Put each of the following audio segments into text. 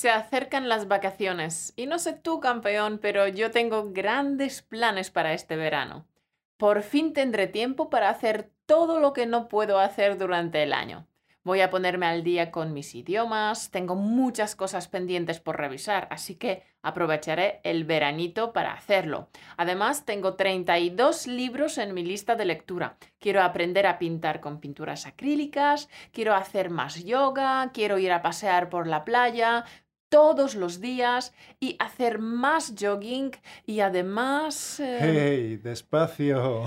Se acercan las vacaciones y no sé tú, campeón, pero yo tengo grandes planes para este verano. Por fin tendré tiempo para hacer todo lo que no puedo hacer durante el año. Voy a ponerme al día con mis idiomas, tengo muchas cosas pendientes por revisar, así que aprovecharé el veranito para hacerlo. Además, tengo 32 libros en mi lista de lectura. Quiero aprender a pintar con pinturas acrílicas, quiero hacer más yoga, quiero ir a pasear por la playa todos los días y hacer más jogging y además... Eh, ¡Hey! Despacio.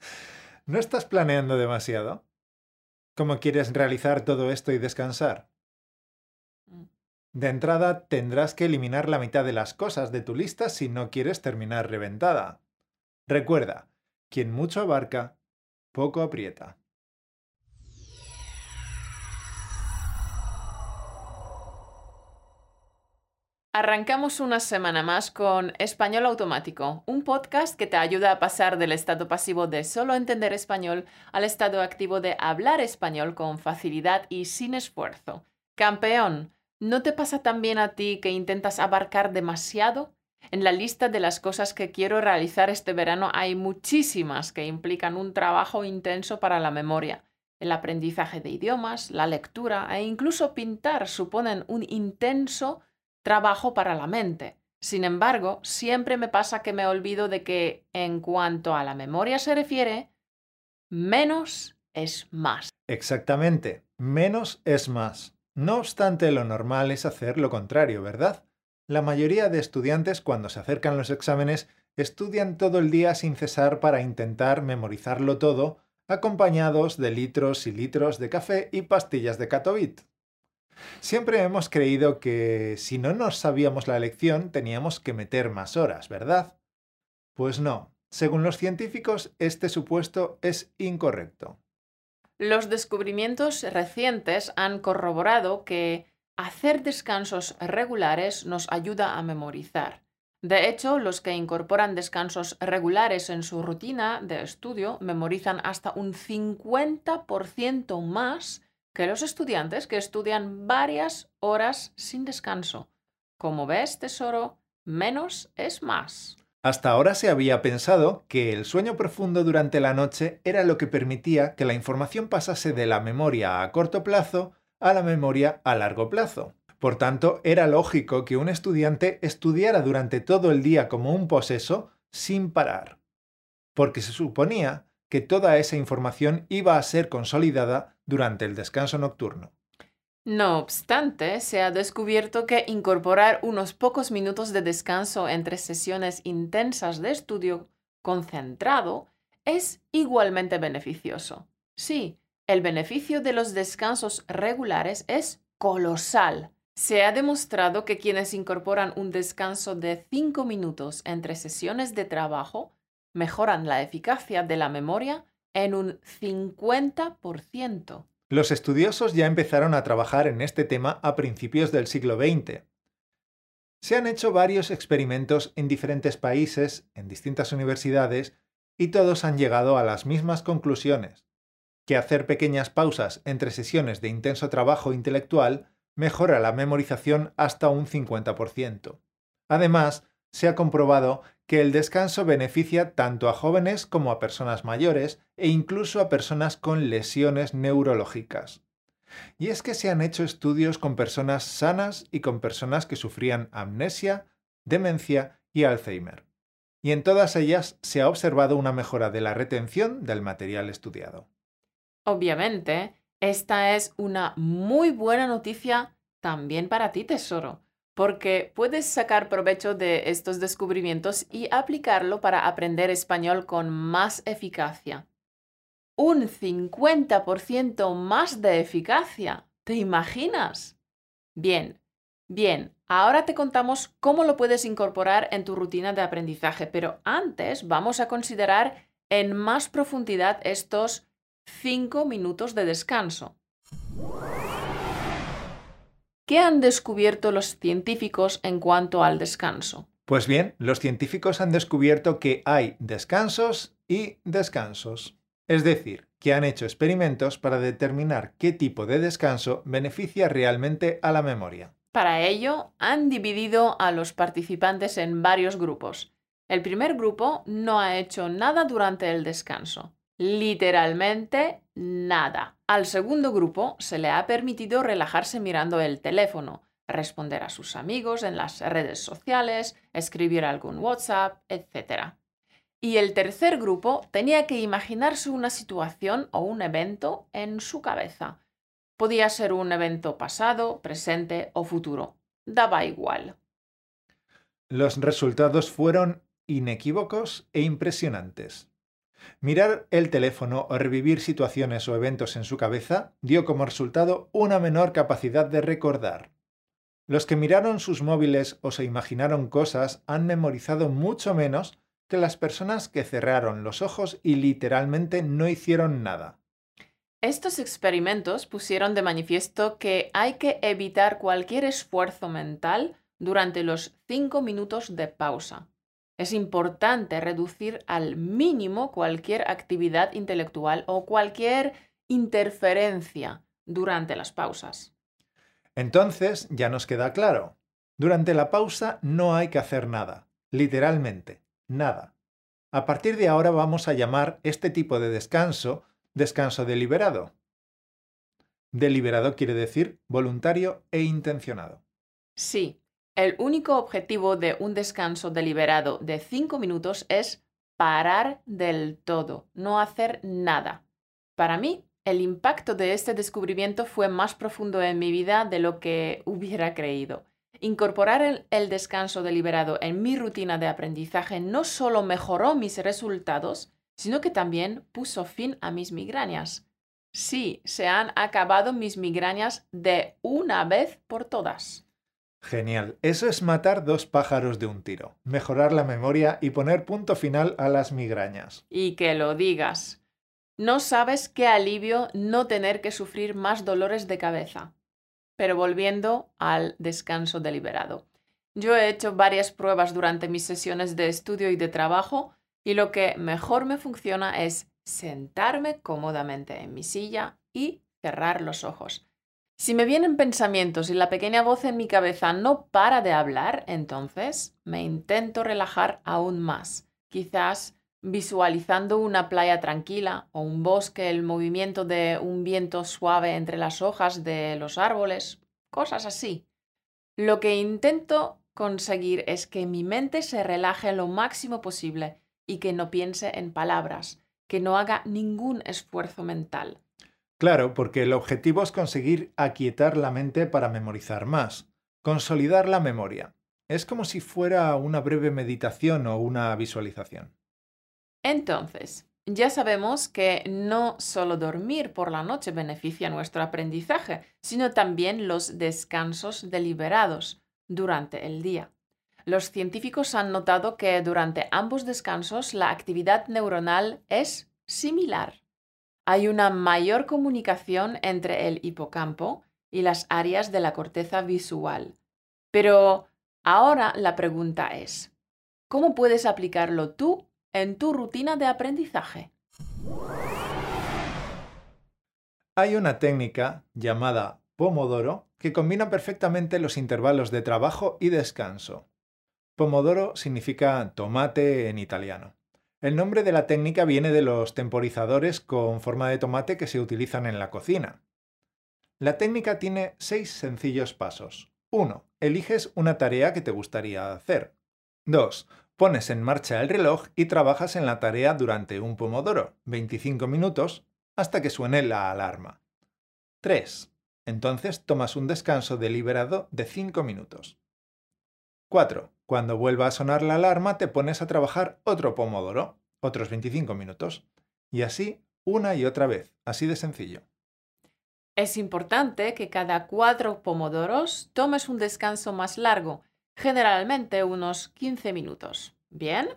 ¿No estás planeando demasiado? ¿Cómo quieres realizar todo esto y descansar? Mm. De entrada, tendrás que eliminar la mitad de las cosas de tu lista si no quieres terminar reventada. Recuerda, quien mucho abarca, poco aprieta. Arrancamos una semana más con Español Automático, un podcast que te ayuda a pasar del estado pasivo de solo entender español al estado activo de hablar español con facilidad y sin esfuerzo. Campeón, ¿no te pasa también a ti que intentas abarcar demasiado? En la lista de las cosas que quiero realizar este verano hay muchísimas que implican un trabajo intenso para la memoria. El aprendizaje de idiomas, la lectura e incluso pintar suponen un intenso trabajo para la mente. Sin embargo, siempre me pasa que me olvido de que en cuanto a la memoria se refiere, menos es más. Exactamente, menos es más. No obstante, lo normal es hacer lo contrario, ¿verdad? La mayoría de estudiantes cuando se acercan los exámenes estudian todo el día sin cesar para intentar memorizarlo todo, acompañados de litros y litros de café y pastillas de Catovit. Siempre hemos creído que si no nos sabíamos la lección teníamos que meter más horas, ¿verdad? Pues no. Según los científicos, este supuesto es incorrecto. Los descubrimientos recientes han corroborado que hacer descansos regulares nos ayuda a memorizar. De hecho, los que incorporan descansos regulares en su rutina de estudio memorizan hasta un 50% más que los estudiantes que estudian varias horas sin descanso. Como ves, tesoro, menos es más. Hasta ahora se había pensado que el sueño profundo durante la noche era lo que permitía que la información pasase de la memoria a corto plazo a la memoria a largo plazo. Por tanto, era lógico que un estudiante estudiara durante todo el día como un poseso sin parar, porque se suponía que toda esa información iba a ser consolidada durante el descanso nocturno. No obstante, se ha descubierto que incorporar unos pocos minutos de descanso entre sesiones intensas de estudio concentrado es igualmente beneficioso. Sí, el beneficio de los descansos regulares es colosal. Se ha demostrado que quienes incorporan un descanso de 5 minutos entre sesiones de trabajo mejoran la eficacia de la memoria en un 50%. Los estudiosos ya empezaron a trabajar en este tema a principios del siglo XX. Se han hecho varios experimentos en diferentes países, en distintas universidades, y todos han llegado a las mismas conclusiones, que hacer pequeñas pausas entre sesiones de intenso trabajo intelectual mejora la memorización hasta un 50%. Además, se ha comprobado que el descanso beneficia tanto a jóvenes como a personas mayores e incluso a personas con lesiones neurológicas. Y es que se han hecho estudios con personas sanas y con personas que sufrían amnesia, demencia y Alzheimer. Y en todas ellas se ha observado una mejora de la retención del material estudiado. Obviamente, esta es una muy buena noticia también para ti, tesoro, porque puedes sacar provecho de estos descubrimientos y aplicarlo para aprender español con más eficacia. Un 50% más de eficacia. ¿Te imaginas? Bien, bien, ahora te contamos cómo lo puedes incorporar en tu rutina de aprendizaje, pero antes vamos a considerar en más profundidad estos 5 minutos de descanso. ¿Qué han descubierto los científicos en cuanto al descanso? Pues bien, los científicos han descubierto que hay descansos y descansos. Es decir, que han hecho experimentos para determinar qué tipo de descanso beneficia realmente a la memoria. Para ello, han dividido a los participantes en varios grupos. El primer grupo no ha hecho nada durante el descanso. Literalmente nada. Al segundo grupo se le ha permitido relajarse mirando el teléfono, responder a sus amigos en las redes sociales, escribir algún WhatsApp, etc. Y el tercer grupo tenía que imaginarse una situación o un evento en su cabeza. Podía ser un evento pasado, presente o futuro. Daba igual. Los resultados fueron inequívocos e impresionantes. Mirar el teléfono o revivir situaciones o eventos en su cabeza dio como resultado una menor capacidad de recordar. Los que miraron sus móviles o se imaginaron cosas han memorizado mucho menos que las personas que cerraron los ojos y literalmente no hicieron nada. Estos experimentos pusieron de manifiesto que hay que evitar cualquier esfuerzo mental durante los cinco minutos de pausa. Es importante reducir al mínimo cualquier actividad intelectual o cualquier interferencia durante las pausas. Entonces, ya nos queda claro. Durante la pausa no hay que hacer nada, literalmente, nada. A partir de ahora vamos a llamar este tipo de descanso descanso deliberado. Deliberado quiere decir voluntario e intencionado. Sí, el único objetivo de un descanso deliberado de 5 minutos es parar del todo, no hacer nada. Para mí, el impacto de este descubrimiento fue más profundo en mi vida de lo que hubiera creído. Incorporar el, el, descanso deliberado en mi rutina de aprendizaje no solo mejoró mis resultados, sino que también puso fin a mis migrañas. Sí, se han acabado mis migrañas de una vez por todas. Genial. Eso es matar dos pájaros de un tiro. Mejorar la memoria y poner punto final a las migrañas. Y que lo digas. No sabes qué alivio no tener que sufrir más dolores de cabeza. Pero volviendo al descanso deliberado. Yo he hecho varias pruebas durante mis sesiones de estudio y de trabajo y lo que mejor me funciona es sentarme cómodamente en mi silla y cerrar los ojos. Si me vienen pensamientos y la pequeña voz en mi cabeza no para de hablar, entonces me intento relajar aún más, quizás visualizando una playa tranquila o un bosque, el movimiento de un viento suave entre las hojas de los árboles, cosas así. Lo que intento conseguir es que mi mente se relaje lo máximo posible y que no piense en palabras, que no haga ningún esfuerzo mental. Claro, porque el objetivo es conseguir aquietar la mente para memorizar más, consolidar la memoria. Es como si fuera una breve meditación o una visualización. Entonces, ya sabemos que no solo dormir por la noche beneficia nuestro aprendizaje, sino también los descansos deliberados durante el día. Los científicos han notado que durante ambos descansos la actividad neuronal es similar hay una mayor comunicación entre el hipocampo y las áreas de la corteza visual. Pero ahora la pregunta es, ¿cómo puedes aplicarlo tú en tu rutina de aprendizaje? Hay una técnica llamada Pomodoro que combina perfectamente los intervalos de trabajo y descanso. Pomodoro significa tomate en italiano. El nombre de la técnica viene de los temporizadores con forma de tomate que se utilizan en la cocina. La técnica tiene seis sencillos pasos. 1. Eliges una tarea que te gustaría hacer. 2. Pones en marcha el reloj y trabajas en la tarea durante un pomodoro, 25 minutos, hasta que suene la alarma. 3. Entonces tomas un descanso deliberado de 5 minutos. 4. Cuando vuelva a sonar la alarma te pones a trabajar otro pomodoro, otros 25 minutos. Y así una y otra vez, así de sencillo. Es importante que cada cuatro pomodoros tomes un descanso más largo, generalmente unos 15 minutos. ¿Bien?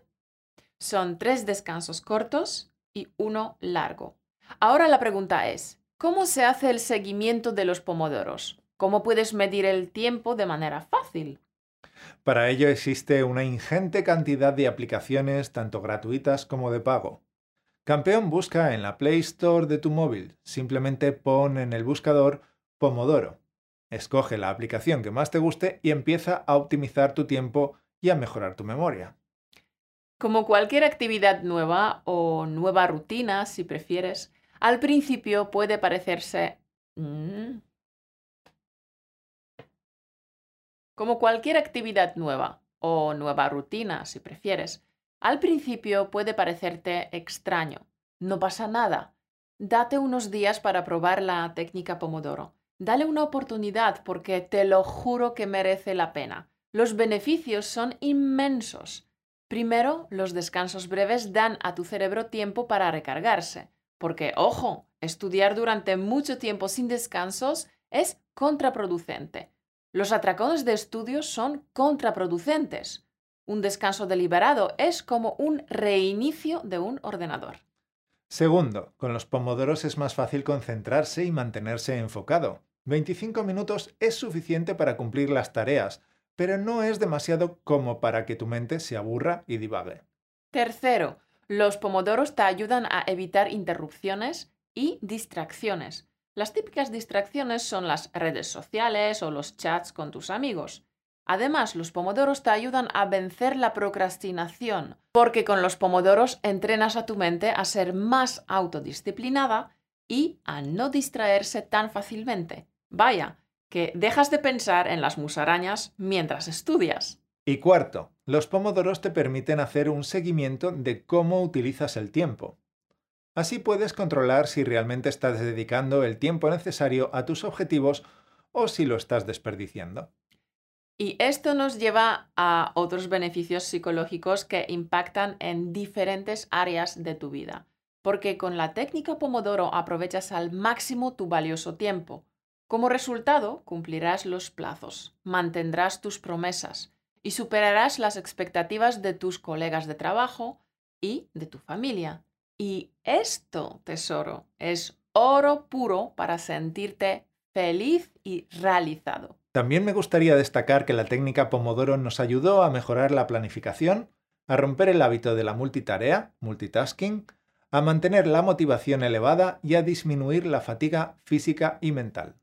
Son tres descansos cortos y uno largo. Ahora la pregunta es, ¿cómo se hace el seguimiento de los pomodoros? ¿Cómo puedes medir el tiempo de manera fácil? Para ello existe una ingente cantidad de aplicaciones, tanto gratuitas como de pago. Campeón busca en la Play Store de tu móvil. Simplemente pon en el buscador Pomodoro Escoge la aplicación que más te guste y empieza a optimizar tu tiempo y a mejorar tu memoria. Como cualquier actividad nueva o nueva rutina, si prefieres, al principio puede parecerse... Mm. Como cualquier actividad nueva o nueva rutina, si prefieres, al principio puede parecerte extraño. No pasa nada. Date unos días para probar la técnica Pomodoro. Dale una oportunidad porque te lo juro que merece la pena. Los beneficios son inmensos. Primero, los descansos breves dan a tu cerebro tiempo para recargarse, porque, ojo, estudiar durante mucho tiempo sin descansos es contraproducente. Los atracones de estudio son contraproducentes. Un descanso deliberado es como un reinicio de un ordenador. Segundo, con los pomodoros es más fácil concentrarse y mantenerse enfocado. 25 minutos es suficiente para cumplir las tareas, pero no es demasiado como para que tu mente se aburra y divague. Tercero, los pomodoros te ayudan a evitar interrupciones y distracciones. Las típicas distracciones son las redes sociales o los chats con tus amigos. Además, los pomodoros te ayudan a vencer la procrastinación, porque con los pomodoros entrenas a tu mente a ser más autodisciplinada y a no distraerse tan fácilmente. Vaya, que dejas de pensar en las musarañas mientras estudias. Y cuarto, los pomodoros te permiten hacer un seguimiento de cómo utilizas el tiempo. Así puedes controlar si realmente estás dedicando el tiempo necesario a tus objetivos o si lo estás desperdiciando. Y esto nos lleva a otros beneficios psicológicos que impactan en diferentes áreas de tu vida, porque con la técnica Pomodoro aprovechas al máximo tu valioso tiempo. Como resultado, cumplirás los plazos, mantendrás tus promesas y superarás las expectativas de tus colegas de trabajo y de tu familia. Y esto, tesoro, es oro puro para sentirte feliz y realizado. También me gustaría destacar que la técnica Pomodoro nos ayudó a mejorar la planificación, a romper el hábito de la multitarea, multitasking, a mantener la motivación elevada y a disminuir la fatiga física y mental.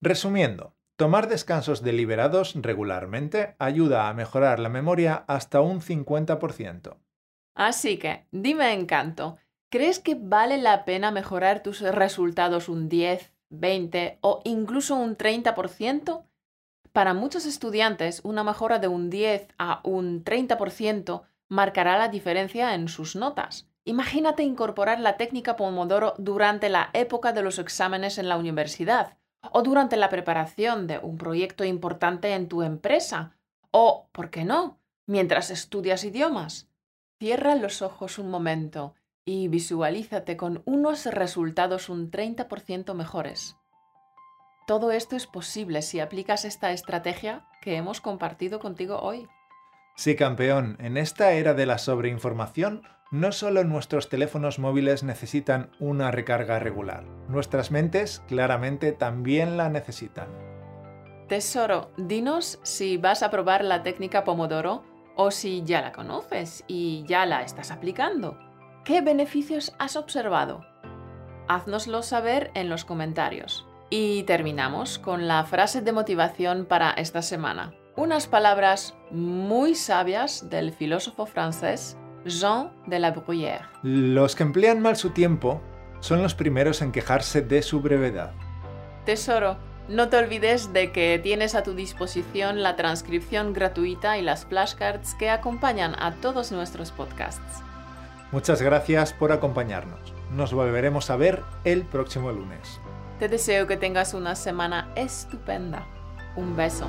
Resumiendo, tomar descansos deliberados regularmente ayuda a mejorar la memoria hasta un 50%. Así que, dime encanto, ¿crees que vale la pena mejorar tus resultados un 10, 20 o incluso un 30%? Para muchos estudiantes, una mejora de un 10 a un 30% marcará la diferencia en sus notas. Imagínate incorporar la técnica Pomodoro durante la época de los exámenes en la universidad o durante la preparación de un proyecto importante en tu empresa o, ¿por qué no?, mientras estudias idiomas. Cierra los ojos un momento y visualízate con unos resultados un 30% mejores. Todo esto es posible si aplicas esta estrategia que hemos compartido contigo hoy. Sí, campeón, en esta era de la sobreinformación, no solo nuestros teléfonos móviles necesitan una recarga regular, nuestras mentes claramente también la necesitan. Tesoro, dinos si vas a probar la técnica Pomodoro o si ya la conoces y ya la estás aplicando. ¿Qué beneficios has observado? Haznoslo saber en los comentarios. Y terminamos con la frase de motivación para esta semana. Unas palabras muy sabias del filósofo francés Jean de la Bruyère. Los que emplean mal su tiempo son los primeros en quejarse de su brevedad. Tesoro, no te olvides de que tienes a tu disposición la transcripción gratuita y las flashcards que acompañan a todos nuestros podcasts. Muchas gracias por acompañarnos. Nos volveremos a ver el próximo lunes. Te deseo que tengas una semana estupenda. Un beso.